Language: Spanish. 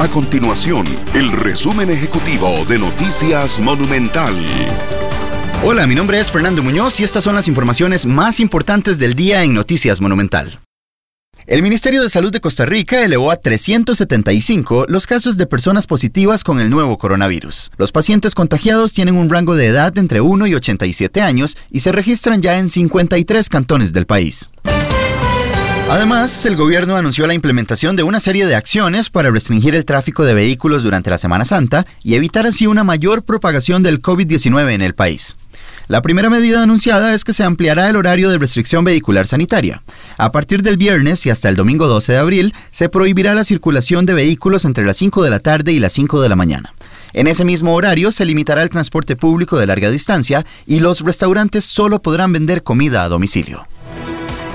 A continuación, el resumen ejecutivo de Noticias Monumental. Hola, mi nombre es Fernando Muñoz y estas son las informaciones más importantes del día en Noticias Monumental. El Ministerio de Salud de Costa Rica elevó a 375 los casos de personas positivas con el nuevo coronavirus. Los pacientes contagiados tienen un rango de edad entre 1 y 87 años y se registran ya en 53 cantones del país. Además, el gobierno anunció la implementación de una serie de acciones para restringir el tráfico de vehículos durante la Semana Santa y evitar así una mayor propagación del COVID-19 en el país. La primera medida anunciada es que se ampliará el horario de restricción vehicular sanitaria. A partir del viernes y hasta el domingo 12 de abril, se prohibirá la circulación de vehículos entre las 5 de la tarde y las 5 de la mañana. En ese mismo horario se limitará el transporte público de larga distancia y los restaurantes solo podrán vender comida a domicilio.